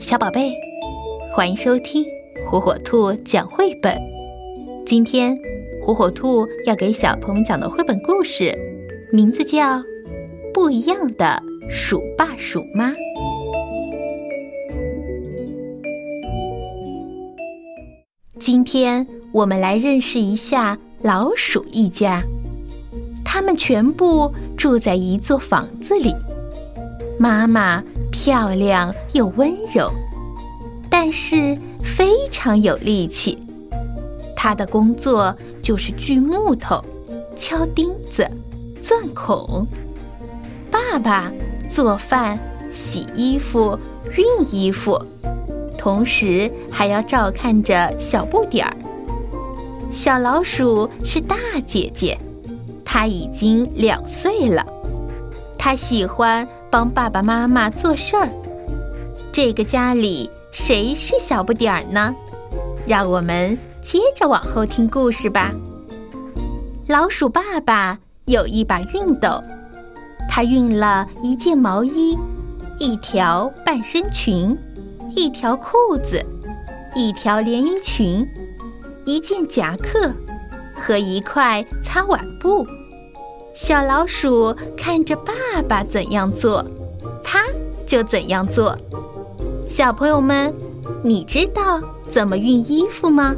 小宝贝，欢迎收听火火兔讲绘本。今天，火火兔要给小朋友讲的绘本故事，名字叫《不一样的鼠爸鼠妈》。今天我们来认识一下老鼠一家，他们全部住在一座房子里。妈妈漂亮又温柔，但是非常有力气。她的工作就是锯木头、敲钉子、钻孔。爸爸做饭、洗衣服、熨衣服，同时还要照看着小不点儿。小老鼠是大姐姐，她已经两岁了。她喜欢帮爸爸妈妈做事儿。这个家里谁是小不点儿呢？让我们接着往后听故事吧。老鼠爸爸有一把熨斗，他熨了一件毛衣、一条半身裙、一条裤子、一条连衣裙、一件夹克和一块擦碗布。小老鼠看着爸爸怎样做，它就怎样做。小朋友们，你知道怎么熨衣服吗？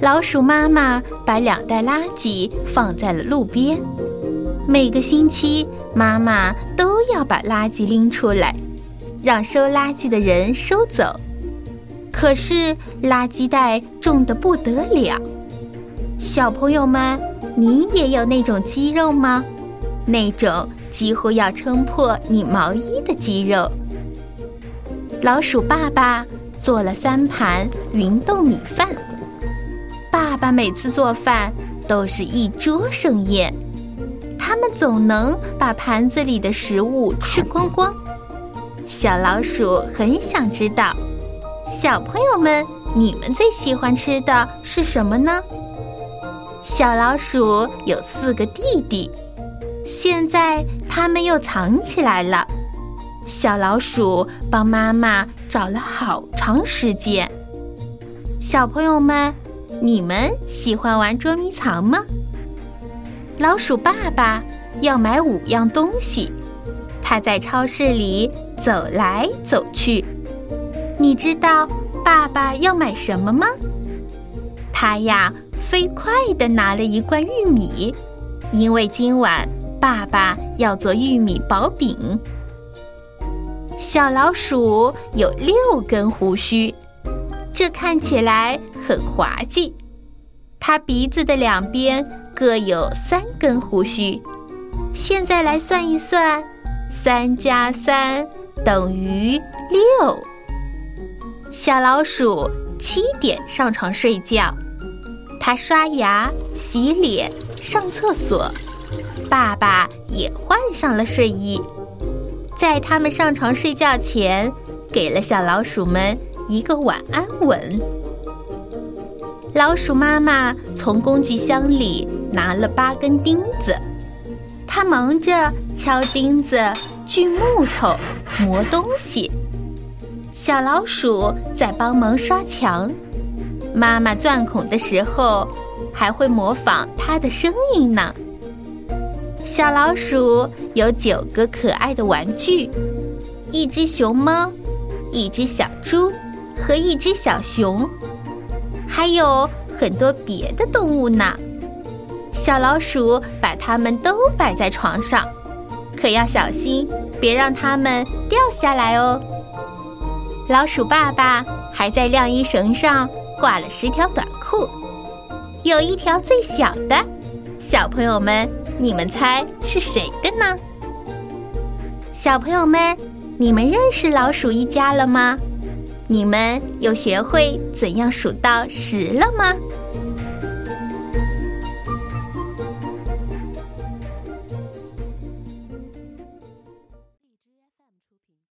老鼠妈妈把两袋垃圾放在了路边，每个星期妈妈都要把垃圾拎出来，让收垃圾的人收走。可是垃圾袋重得不得了，小朋友们。你也有那种肌肉吗？那种几乎要撑破你毛衣的肌肉。老鼠爸爸做了三盘芸豆米饭。爸爸每次做饭都是一桌盛宴，他们总能把盘子里的食物吃光光。小老鼠很想知道，小朋友们，你们最喜欢吃的是什么呢？小老鼠有四个弟弟，现在他们又藏起来了。小老鼠帮妈妈找了好长时间。小朋友们，你们喜欢玩捉迷藏吗？老鼠爸爸要买五样东西，他在超市里走来走去。你知道爸爸要买什么吗？他呀。飞快地拿了一罐玉米，因为今晚爸爸要做玉米薄饼。小老鼠有六根胡须，这看起来很滑稽。它鼻子的两边各有三根胡须。现在来算一算，三加三等于六。小老鼠七点上床睡觉。他刷牙、洗脸、上厕所，爸爸也换上了睡衣，在他们上床睡觉前，给了小老鼠们一个晚安吻。老鼠妈妈从工具箱里拿了八根钉子，她忙着敲钉子、锯木头、磨东西，小老鼠在帮忙刷墙。妈妈钻孔的时候，还会模仿它的声音呢。小老鼠有九个可爱的玩具：一只熊猫，一只小猪和一只小熊，还有很多别的动物呢。小老鼠把它们都摆在床上，可要小心，别让它们掉下来哦。老鼠爸爸还在晾衣绳上。挂了十条短裤，有一条最小的。小朋友们，你们猜是谁的呢？小朋友们，你们认识老鼠一家了吗？你们有学会怎样数到十了吗？